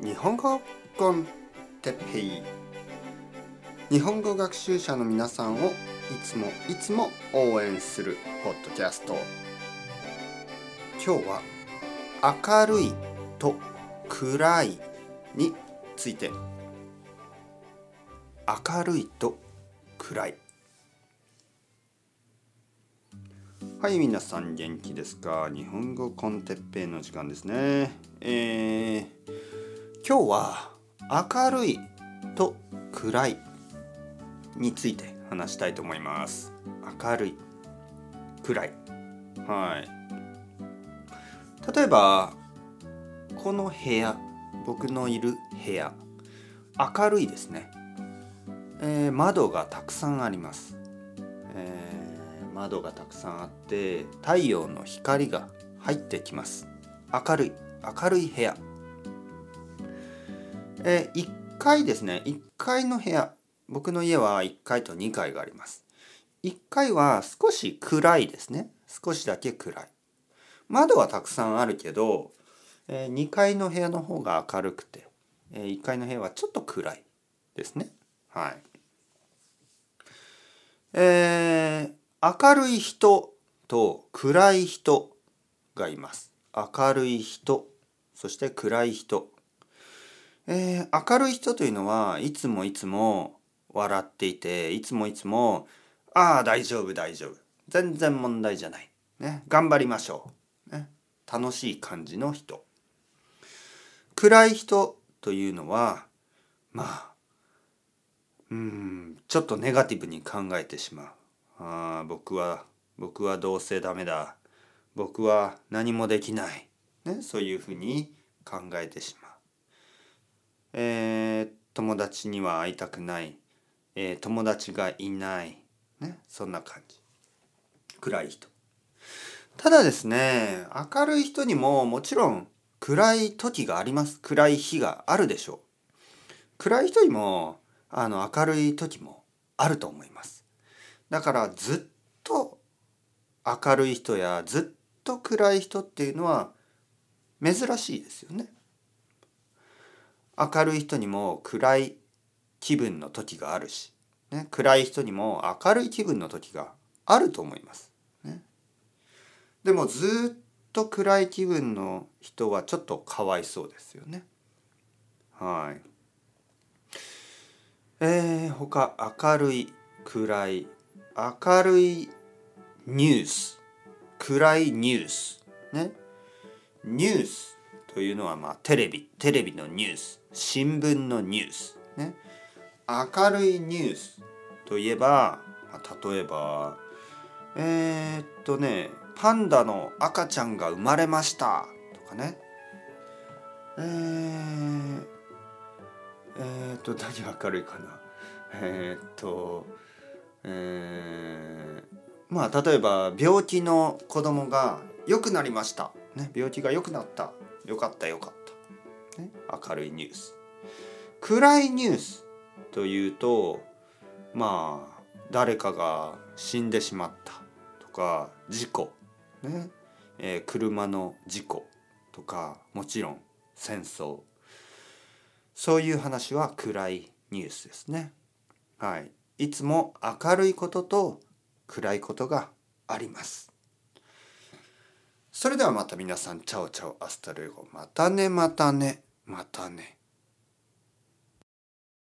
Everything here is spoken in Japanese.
日本語コンテッペイ日本語学習者の皆さんをいつもいつも応援するポッドキャスト。今日は明るいと暗いについて。明るいと暗い。はい皆さん元気ですか？日本語コンテッペイの時間ですね。えー、今日は明るいと暗いについて話したいと思います。明るい暗い。はい。例えばこの部屋僕のいる部屋明るいですね、えー、窓がたくさんあります、えー窓がたくさんあって太陽の光が入ってきます。明るい明るい部屋。えー、1階ですね。1階の部屋。僕の家は1階と2階があります。1階は少し暗いですね。少しだけ暗い。窓はたくさんあるけど、えー、2階の部屋の方が明るくて、えー、1階の部屋はちょっと暗いですね。はい。えー、明るい人と暗い人がいます。明るい人そして暗い人。えー、明るい人というのはいつもいつも笑っていていつもいつも「ああ大丈夫大丈夫。全然問題じゃない、ね、頑張りましょう、ね」楽しい感じの人。暗い人というのはまあうんちょっとネガティブに考えてしまう。ああ僕は僕はどうせダメだ。僕は何もできない、ね、そういうふうに考えてしまう。えー、友達には会いたくない、えー、友達がいない、ね、そんな感じ。暗い人。ただですね明るい人にももちろん暗い時があります。暗い日があるでしょう。暗い人にもあの明るい時もあると思います。だからずっと明るい人やずっと暗い人っていうのは珍しいですよね。明るい人にも暗い気分の時があるし、ね、暗い人にも明るい気分の時があると思います。ね、でもずっと暗い気分の人はちょっとかわいそうですよね。はい。えー、他明るい暗い明るいニュース暗いニュースねニュースというのはまあテレビテレビのニュース新聞のニュースね。明るいニュースといえば、まあ、例えばえー、っとねパンダの赤ちゃんが生まれましたとかね。えー、えー、っと何明るいかな。えー、っとえー、まあ例えば病気の子供が良くなりました、ね、病気が良くなった。よかったよかった、ね、明るいニュース。暗いニュースというとまあ誰かが死んでしまったとか事故、ねえー、車の事故とかもちろん戦争。そういう話は暗いニュースですね。はい、いつも明るいことと暗いことがあります。それではまた皆さん、チャオチャオ、アスタルエゴ。またね、またね、またね。